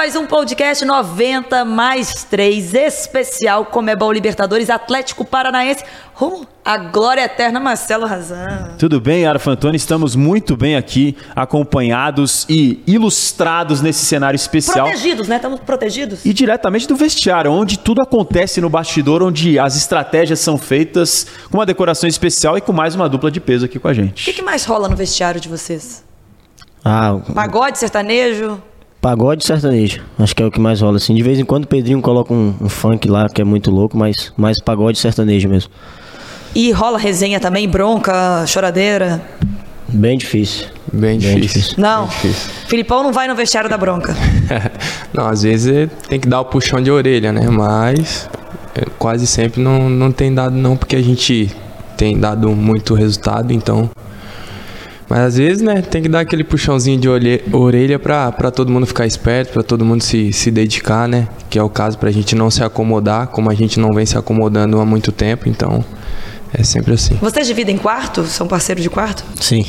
mais um podcast 90 mais 3 especial Comebol Libertadores Atlético Paranaense rumo à glória eterna Marcelo Razan. Tudo bem, Ara Fantoni? Estamos muito bem aqui, acompanhados e ilustrados nesse cenário especial. Protegidos, né? Estamos protegidos. E diretamente do vestiário, onde tudo acontece no bastidor, onde as estratégias são feitas com uma decoração especial e com mais uma dupla de peso aqui com a O gente. que, que mais rola no vestiário de vocês? Ah, Pagode, sertanejo? Pagode sertanejo. Acho que é o que mais rola, assim. De vez em quando o Pedrinho coloca um, um funk lá, que é muito louco, mas mais pagode sertanejo mesmo. E rola resenha também, bronca, choradeira? Bem difícil. Bem difícil. Não. Bem difícil. Filipão não vai no vestiário da bronca. não, às vezes tem que dar o puxão de orelha, né? Mas é, quase sempre não, não tem dado não, porque a gente tem dado muito resultado, então... Mas às vezes, né, tem que dar aquele puxãozinho de olhe- orelha pra, pra todo mundo ficar esperto, pra todo mundo se, se dedicar, né? Que é o caso pra gente não se acomodar, como a gente não vem se acomodando há muito tempo, então é sempre assim. Vocês dividem quarto? São parceiros de quarto? Sim,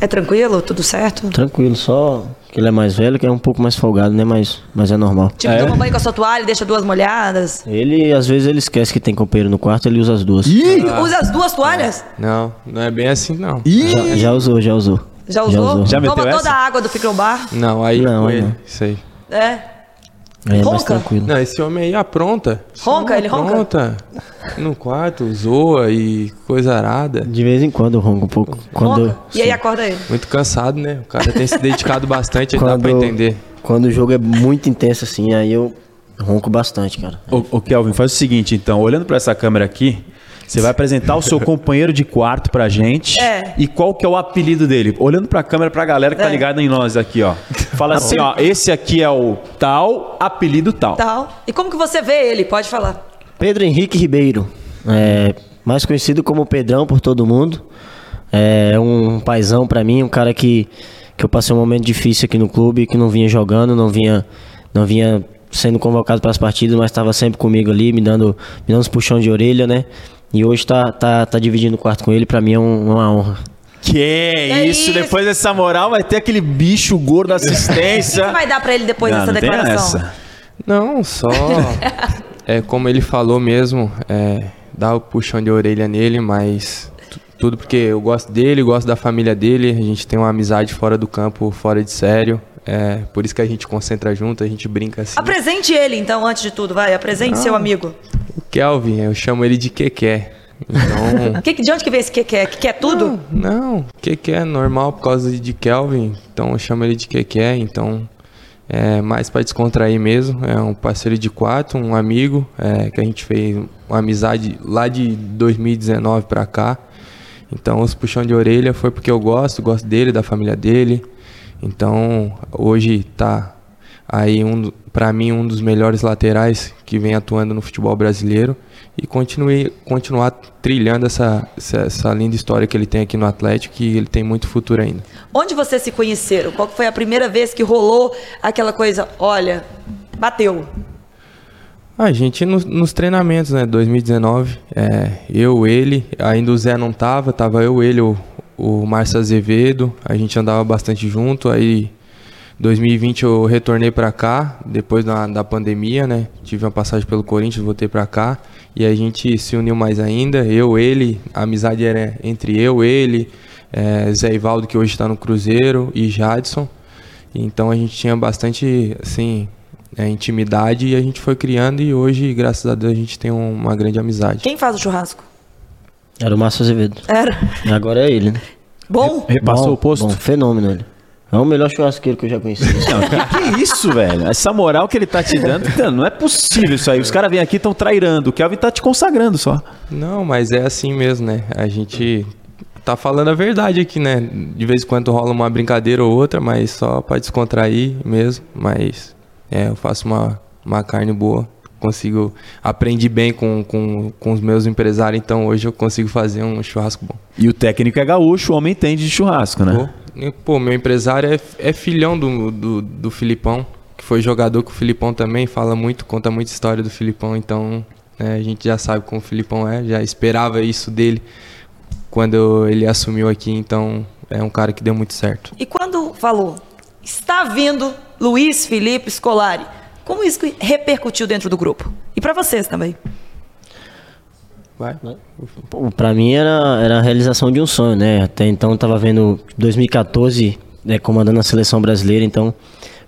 É tranquilo? Tudo certo? tranquilo. Só que ele é mais velho, que é um pouco mais folgado, né? Mas, mas é normal. Tipo, É? toma banho com a sua toalha, deixa duas molhadas. Ele, às vezes, ele esquece que tem companheiro no quarto, ele usa as duas. Ih! Usa as duas toalhas? Não, não é bem assim, não. Ih! Já, já usou, já usou. Já usou? usou. Já meteu Toma toda essa? a água do frigobar? Não, aí Não, com aí ele, não. isso aí. É. Aí é mais Ronca? tranquilo. Não, esse homem aí apronta. Ronca? Ele ronca? apronta. No quarto, zoa e coisa arada. De vez em quando eu ronco um pouco. Quando, Ronca? E aí acorda ele. Muito cansado, né? O cara tem se dedicado bastante, aí dá quando, pra entender. quando o jogo é muito intenso assim, aí eu ronco bastante, cara. Ô, ô, Kelvin, faz o seguinte, então, olhando pra essa câmera aqui, você vai apresentar o seu companheiro de quarto pra gente. É. E qual que é o apelido dele? Olhando pra câmera, pra galera que tá É. ligada em nós aqui, ó. Fala assim, ó, esse aqui é o tal, apelido tal. Tal. E como que você vê ele? Pode falar. Pedro Henrique Ribeiro, é, mais conhecido como Pedrão por todo mundo. É um paizão pra mim, um cara que, que eu passei um momento difícil aqui no clube, que não vinha jogando, não vinha, não vinha sendo convocado para as partidas, mas estava sempre comigo ali, me dando, me dando uns puxão de orelha, né? E hoje tá, tá, tá dividindo o quarto com ele, pra mim é um- uma honra. Que é isso, isso? depois dessa moral vai ter aquele bicho gordo da O que assistência. você vai dar pra ele depois Não, dessa não declaração? essa. Não, só. é como ele falou mesmo, é, dá o puxão de orelha nele, mas tu- tudo porque eu gosto dele, gosto da família dele, a gente tem uma amizade fora do campo, fora de sério. É, por isso que a gente concentra junto, a gente brinca assim. Apresente ele, então, antes de tudo, vai. Apresente seu amigo. O Kelvin, eu chamo ele de Keké. Então. Que, que- de onde que veio esse que quer? Que quer tudo? Não, Keké é normal por causa de Kelvin, então eu chamo ele de Keké, então é mais para descontrair mesmo. É um parceiro de quarto, um amigo, é, que a gente fez uma amizade lá de 2019 para cá. Então os puxão de orelha foi porque eu gosto, gosto dele, da família dele. Então hoje tá aí um, para mim um dos melhores laterais que vem atuando no futebol brasileiro e continue continuar trilhando essa, essa, essa linda história que ele tem aqui no Atlético que ele tem muito futuro ainda. Onde vocês se conheceram? Qual foi a primeira vez que rolou aquela coisa? Olha, bateu. A gente nos, nos treinamentos, né, 2019, é, eu, ele, ainda o Zé não tava, tava eu, ele, o, o Márcio Azevedo, a gente andava bastante junto, aí 2020 eu retornei pra cá, depois da, da pandemia, né, tive uma passagem pelo Corinthians, voltei pra cá, e a gente se uniu mais ainda, eu, ele, a amizade era entre eu, ele, é, Zé Ivaldo, que hoje está no Cruzeiro, e Jadson, então a gente tinha bastante, assim, é, intimidade e a gente foi criando e hoje, graças a Deus, a gente tem um- uma grande amizade. Quem faz o churrasco? Era o Márcio Azevedo. Era. E agora é ele, né? Bom? Repassou Bom, o posto? Bom, fenômeno ele. É o melhor churrasqueiro que eu já conheci. Não, que, que isso, velho? Essa moral que ele tá te dando, não é possível isso aí. Os caras vêm aqui e estão trairando. O Kelvin tá te consagrando só. Não, mas é assim mesmo, né? A gente tá falando a verdade aqui, né? De vez em quando rola uma brincadeira ou outra, mas só pra descontrair mesmo. Mas é, eu faço uma, uma carne boa. Consigo. Aprendi bem com, com, com os meus empresários, então hoje eu consigo fazer um churrasco bom. E o técnico é gaúcho, o homem entende de churrasco, né? Pô, pô, meu empresário é, é filhão do, do, do Filipão, que foi jogador com o Filipão também, fala muito, conta muita história do Filipão, então né, a gente já sabe como o Filipão é, já esperava isso dele quando ele assumiu aqui, então é um cara que deu muito certo. E quando falou, está vindo Luiz Felipe Scolari. Como isso repercutiu dentro do grupo? E para vocês também? Vai. Para mim era, era a realização de um sonho, né? Até então eu tava vendo 2014 né, comandando a seleção brasileira, então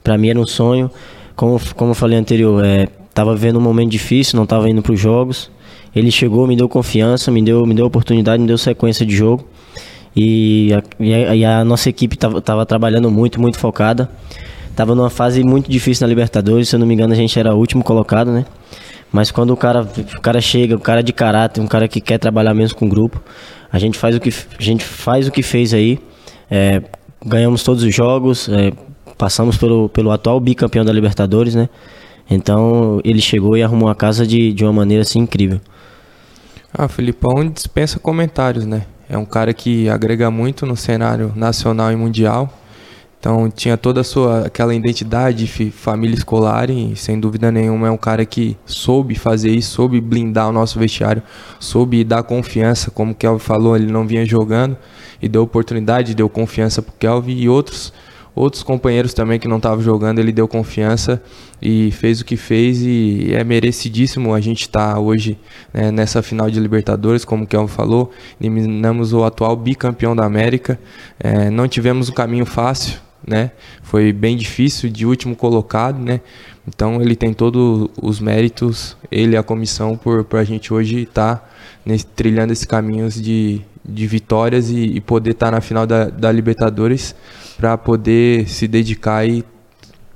para mim era um sonho. Como, como eu falei anterior, é, tava vivendo um momento difícil, não tava indo para os jogos. Ele chegou, me deu confiança, me deu, me deu oportunidade, me deu sequência de jogo. E a, e a, nossa equipe estava trabalhando muito, muito focada. Tava numa fase muito difícil na Libertadores, se eu não me engano, a gente era o último colocado, né? Mas quando o cara, o cara chega, o cara de caráter, um cara que quer trabalhar mesmo com o grupo, a gente faz o que, a gente faz o que fez aí. É, ganhamos todos os jogos, é, passamos pelo, pelo atual bicampeão da Libertadores, né? Então ele chegou e arrumou a casa de, de uma maneira assim incrível. Ah, Filipão dispensa comentários, né? É um cara que agrega muito no cenário nacional e mundial. Então tinha toda a sua aquela identidade família escolar e sem dúvida nenhuma é um cara que soube fazer isso, soube blindar o nosso vestiário, soube dar confiança, como o Kelvin falou, ele não vinha jogando e deu oportunidade, deu confiança pro Kelvin e outros outros companheiros também que não estavam jogando, ele deu confiança e fez o que fez e é merecidíssimo a gente estar tá hoje né, nessa final de Libertadores, como o Kelvin falou, eliminamos o atual bicampeão da América, é, não tivemos um caminho fácil, né? Foi bem difícil de último colocado, né? Então ele tem todos os méritos, ele e a comissão por, por a gente hoje estar tá trilhando esse caminho de, de vitórias e, e poder estar tá na final da, da Libertadores para poder se dedicar e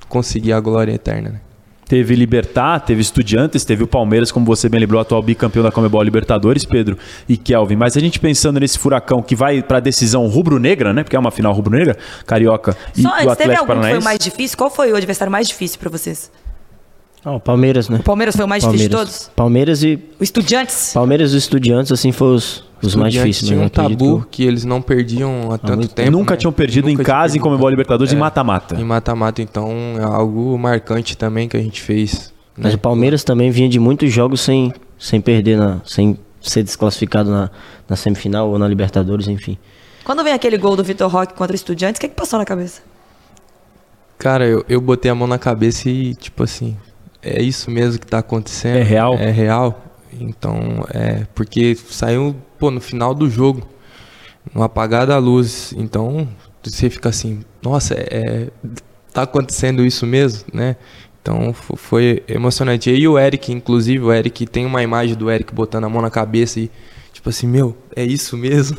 conseguir a glória eterna. Né? Teve Libertar, teve Estudiantes, teve o Palmeiras, como você bem lembrou, atual bicampeão da Comebol Libertadores, Pedro e Kelvin. Mas a gente pensando nesse furacão que vai para a decisão rubro-negra, né? Porque é uma final rubro-negra, Carioca e Só, o Atlético teve algum Paranaense. que foi mais difícil? Qual foi o adversário mais difícil para vocês? Oh, Palmeiras, né? O Palmeiras foi o mais Palmeiras. difícil de todos? Palmeiras e. O Estudiantes? Palmeiras e Estudiantes, assim, foi os, os mais difíceis. Tinha um tabu que... que... eles não perdiam há tanto tempo. Nunca né? tinham perdido nunca em casa, em Comebol Libertadores, é, em mata-mata. Em mata-mata, então é algo marcante também que a gente fez. Né? Mas o Palmeiras também vinha de muitos jogos sem, sem perder, na, sem ser desclassificado na, na semifinal ou na Libertadores, enfim. Quando vem aquele gol do Vitor Roque contra o Estudiantes, o que, é que passou na cabeça? Cara, eu, eu botei a mão na cabeça e, tipo assim, é isso mesmo que tá acontecendo. É real? É real. Então, é. Porque saiu, pô, no final do jogo, no apagar da luz. Então, você fica assim, nossa, é, é tá acontecendo isso mesmo, né? Então foi emocionante. E o Eric, inclusive, o Eric tem uma imagem do Eric botando a mão na cabeça e tipo assim, meu, é isso mesmo?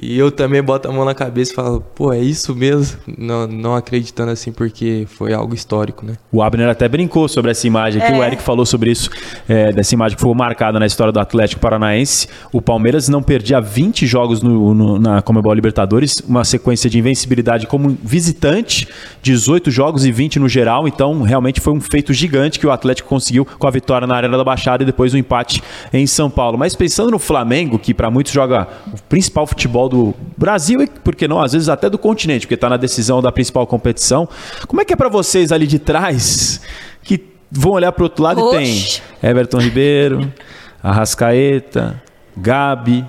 E eu também boto a mão na cabeça e falo, pô, é isso mesmo? Não, não acreditando assim, porque foi algo histórico, né? O Abner até brincou sobre essa imagem aqui, é. o Eric falou sobre isso, é, dessa imagem que foi marcada na história do Atlético Paranaense. O Palmeiras não perdia 20 jogos no, no, na Comebol Libertadores, uma sequência de invencibilidade como visitante, 18 jogos e 20 no geral, então realmente foi um feito gigante que o Atlético conseguiu com a vitória na Arena da Baixada e depois o empate em São Paulo. Mas pensando no Flamengo, que para muitos joga o principal futebol do Brasil e, por que não, às vezes até do continente, porque está na decisão da principal competição. Como é que é para vocês ali de trás que vão olhar para o outro lado Oxi. e tem Everton Ribeiro, Arrascaeta, Gabi,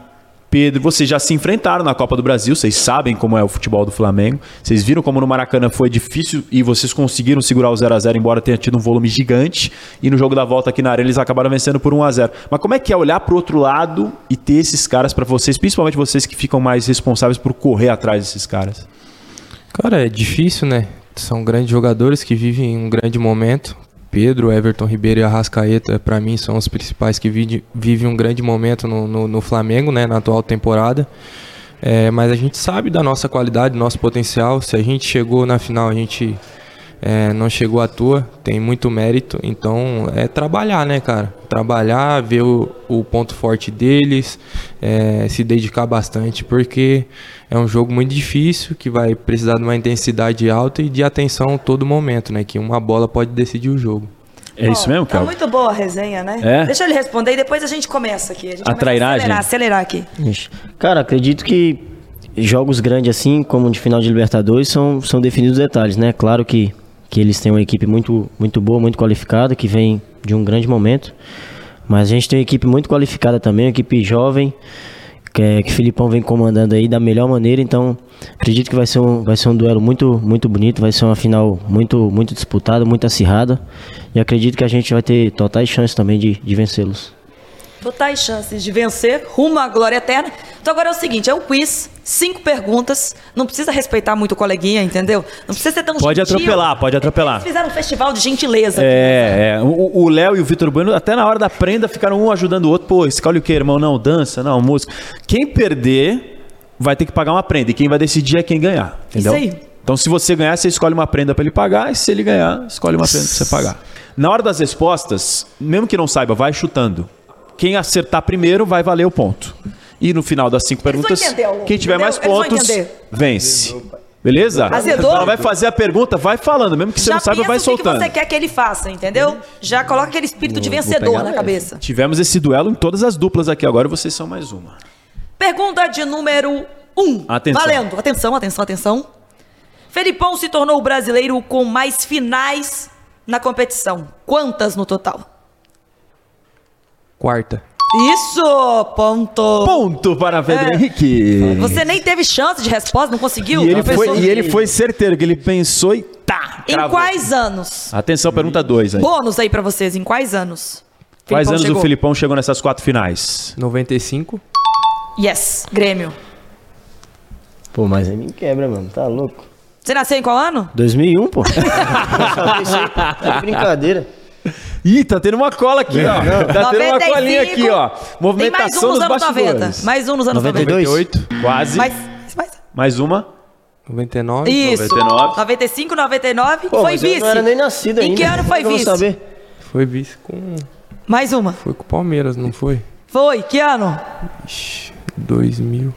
Pedro, vocês já se enfrentaram na Copa do Brasil, vocês sabem como é o futebol do Flamengo. Vocês viram como no Maracanã foi difícil e vocês conseguiram segurar o 0 a 0 embora tenha tido um volume gigante. E no jogo da volta aqui na Arena eles acabaram vencendo por 1 a 0 Mas como é que é olhar para o outro lado e ter esses caras para vocês, principalmente vocês que ficam mais responsáveis por correr atrás desses caras? Cara, é difícil, né? São grandes jogadores que vivem um grande momento. Pedro, Everton Ribeiro e Arrascaeta, para mim, são os principais que vivem um grande momento no, no, no Flamengo, né, na atual temporada. É, mas a gente sabe da nossa qualidade, do nosso potencial. Se a gente chegou na final, a gente é, não chegou à toa, tem muito mérito. Então é trabalhar, né, cara? Trabalhar, ver o, o ponto forte deles, é, se dedicar bastante, porque é um jogo muito difícil que vai precisar de uma intensidade alta e de atenção todo momento, né? Que uma bola pode decidir o jogo. É Bom, isso mesmo, cara? Tá muito boa a resenha, né? É? Deixa ele responder e depois a gente começa aqui. A, gente a trairagem? Acelerar, acelerar aqui. Cara, acredito que jogos grandes assim, como de final de Libertadores, são, são definidos detalhes, né? Claro que que eles têm uma equipe muito, muito boa, muito qualificada, que vem de um grande momento. Mas a gente tem uma equipe muito qualificada também, uma equipe jovem, que, é, que o Filipão vem comandando aí da melhor maneira, então acredito que vai ser um, vai ser um duelo muito, muito bonito, vai ser uma final muito, muito disputada, muito acirrada, e acredito que a gente vai ter totais chances também de, de vencê-los. Totais chances de vencer rumo à glória eterna. Então agora é o seguinte, é um quiz, cinco perguntas, não precisa respeitar muito o coleguinha, entendeu? Não precisa ser tão Pode gentil. atropelar, pode atropelar. Eles fizeram um festival de gentileza. É, é. O Léo e o Vitor Bueno, até na hora da prenda, ficaram um ajudando o outro. Pô, escolhe o que, irmão? Não, dança, não, música. Quem perder vai ter que pagar uma prenda. E quem vai decidir é quem ganhar. Entendeu? Isso aí. Então, se você ganhar, você escolhe uma prenda pra ele pagar. E se ele ganhar, escolhe uma prenda pra você pagar. Na hora das respostas, mesmo que não saiba, vai chutando. Quem acertar primeiro vai valer o ponto. E no final das cinco perguntas, quem tiver entendeu? mais pontos, vence. Beleza? Azedou? Ela vai fazer a pergunta, vai falando. Mesmo que você Já não saiba, vai o que soltando. que você quer que ele faça, entendeu? Já coloca aquele espírito de vencedor na cabeça. Tivemos esse duelo em todas as duplas aqui. Agora vocês são mais uma. Pergunta de número 1. Um. Atenção. Valendo. Atenção, atenção, atenção. Felipão se tornou o brasileiro com mais finais na competição. Quantas no total? Quarta. Isso! Ponto! Ponto para Pedro É. Henrique. Você nem teve chance de resposta, não conseguiu? E ele, Não foi, e ele foi certeiro, que ele pensou e tá. Em cravou. quais anos? Atenção, pergunta 2 aí. Bônus aí pra vocês, em quais anos? Quais Felipão anos chegou? o Filipão chegou nessas quatro finais? 95. Yes, Grêmio. Pô, mas aí me quebra, mano, tá louco. Você nasceu em qual ano? 2001, pô. Só pensei, tá de brincadeira. Ih, tá tendo uma cola aqui, ó. Tá tendo uma 95. colinha aqui, ó. Tem mais um Movimentação nos dos anos 90. bastidores. Mais um nos anos 92? 98. Quase. Mais, mais. Mais uma. 99. Isso. 99. 95, 99. Pô, foi mas eu vice. não era nem nascido Em ainda. que ano foi Como é eu vou vice? saber? Foi vice com. Mais uma. Foi com o Palmeiras, não foi? Foi. Que ano? Ixi, 2000.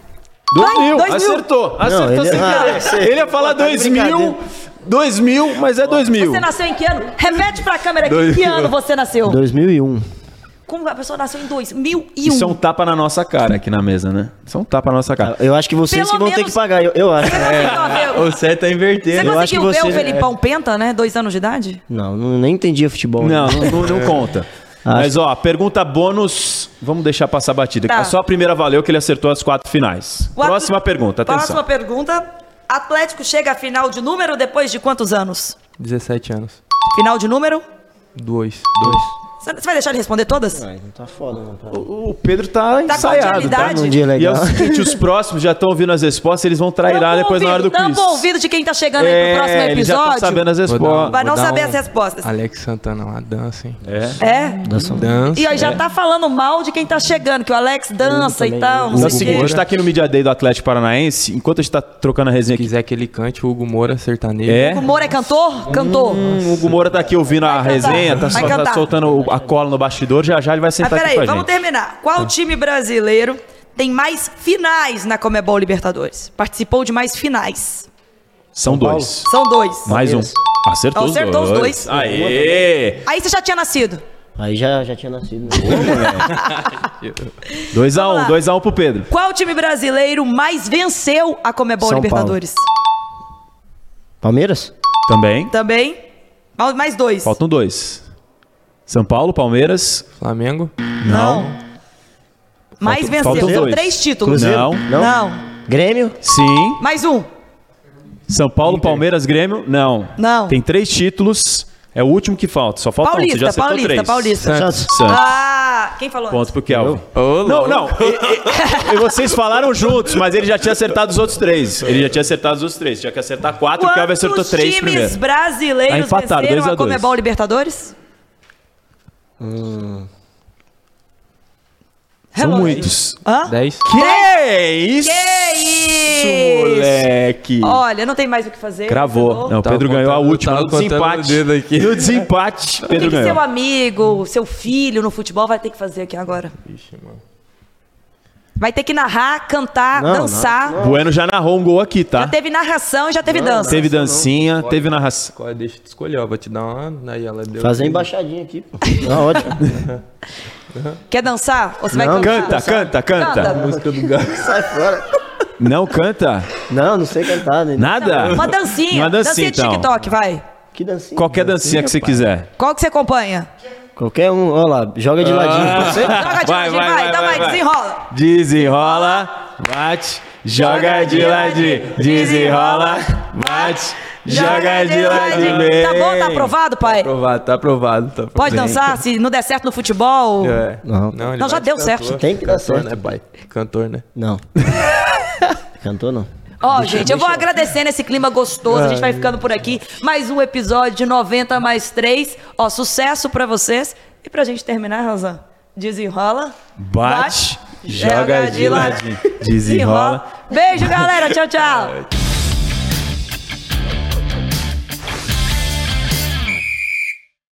2000. 2000. Acertou. Acertou ele- sem Ah, querer. Ele ia falar Pô, tá de 2000. brincadeira. 2000, mas é 2000. Você nasceu em que ano? Repete pra câmera aqui. Dois Que ano você nasceu? 2001. Como a pessoa nasceu em 2001? Isso é um tapa na nossa cara aqui na mesa, né? Isso é um tapa na nossa cara. Eu acho que vocês Pelo que vão ter menos- que pagar, eu, eu acho. Ver- O certo tá Você invertendo. eu acho conseguiu que ver o você- Felipão Penta, né? Dois anos de idade? Não, não, nem entendia futebol. Não, né? não, não- não conta. Mas ó, pergunta bônus, vamos deixar passar batida. Tá. Só a primeira valeu que ele acertou as quatro finais. Próxima pergunta, atenção. Próxima pergunta. Atlético chega à final de número depois de quantos anos? 17 anos. Final de número? Dois. Você você vai deixar ele responder todas? Ai, não tá foda, não. Pra... O o Pedro tá, Tá ensaiado, tá? Num dia E é legal. o seguinte, os próximos já estão ouvindo as respostas, eles vão trairar depois na hora do quiz. Tampa o ouvido de quem tá chegando aí pro próximo É, eles já episódio. sabendo as um- respostas. Vai não saber um- as respostas. Alex Santana, uma dança, hein? É. É? Dança. Dança. E aí já tá falando mal de quem tá chegando, que o Alex dança e tal, não é o sei o seguinte, a gente tá aqui no Media Day do Atlético Paranaense, enquanto a gente tá trocando a resenha Se aqui. quiser que ele cante, o Hugo Moura, sertanejo. É. O Moura é cantor? Cantor. Hum, o Hugo Moura tá aqui ouvindo a resenha, tá, tá soltando o- a cola no bastidor, já já ele vai sentar aqui peraí, com a vamos gente. terminar. Qual time brasileiro tem mais finais na Comebol Libertadores? Participou de mais finais. São Paulo. dois. São dois. Mais um. Acertou, Acertou os os dois. dois. Aê! Aí você já tinha nascido. Aí já, já tinha nascido. Né? 2x1, lá. 2x1 pro Pedro. Qual time brasileiro mais venceu a Comebol São Libertadores? Palmeiras? Também. Também. Mais dois. Faltam dois. São Paulo, Palmeiras. Flamengo. Não. Mais Faltam- venceu. São dois. três títulos. Cruzeiro? Não. Não? Não. Grêmio? Sim. Mais um. São Paulo, Palmeiras, Grêmio. Não. Não. Tem três títulos. É o último que falta. Só falta um. Você já Paulista, acertou Paulista, três. Paulista. Santos? Santos. Ah, quem falou? Ponto pro Kelvin. Ô, Não, não. E, e- e vocês falaram juntos, mas ele já tinha acertado os outros três. Ele já tinha acertado os outros três. Tinha que acertar quatro, o Kelvin acertou Quantos três times primeiro. brasileiros Tá empatado, venceram dois a a dois. Comebol Libertadores? São Relógio. muitos. Hã? 10. Que isso, Que isso? moleque? Olha, não tem mais o que fazer. Cravou. Acabou. Não, o Tava Pedro ganhou a contando- última no desempate. o dedo aqui. No desempate, O Pedro que, que seu ganhou. amigo, seu filho no futebol vai ter que fazer aqui agora? Ixi, mano. Vai ter que narrar, cantar, Não, dançar. Bueno já narrou um gol aqui, tá? Já teve narração e já teve dança. Teve dancinha, teve narração. Qual é? Deixa eu te escolher, ó. Vou te dar uma. Aí ela deu. Fazer embaixadinha aqui, pô. Tá ótimo. Quer dançar? Ou você vai Não, cantar? Canta, canta, canta. música do Galo. Sai fora. Não canta? Não, não sei cantar. Né? Nada? Uma dancinha. Uma dancinha, de então. TikTok, vai. Que dancinha. Qualquer dancinha que você quiser. Qual que você acompanha? Qualquer um, olha lá, joga de ladinho. Ah. Você? Joga de ladinho, vai, então vai, desenrola. Desenrola, bate, joga de ladinho. Desenrola, bate, joga de ladinho. Tá bom, tá aprovado, pai? Aprovado, tá aprovado. Tá aprovado. Pode dançar, se não der certo no futebol. É. Não. ele Não, já vai de deu cantor. certo. Tem que dar Cantor, certo. né, pai? Cantor, né? Não. Cantou não. Ó, gente, eu vou agradecendo esse clima gostoso. A gente vai ficando por aqui. Mais um episódio de 90 mais 3. Ó, sucesso pra vocês. E pra gente terminar, Razan, desenrola. Bate, joga de ladinho. Desenrola. Beijo, galera. Tchau, tchau.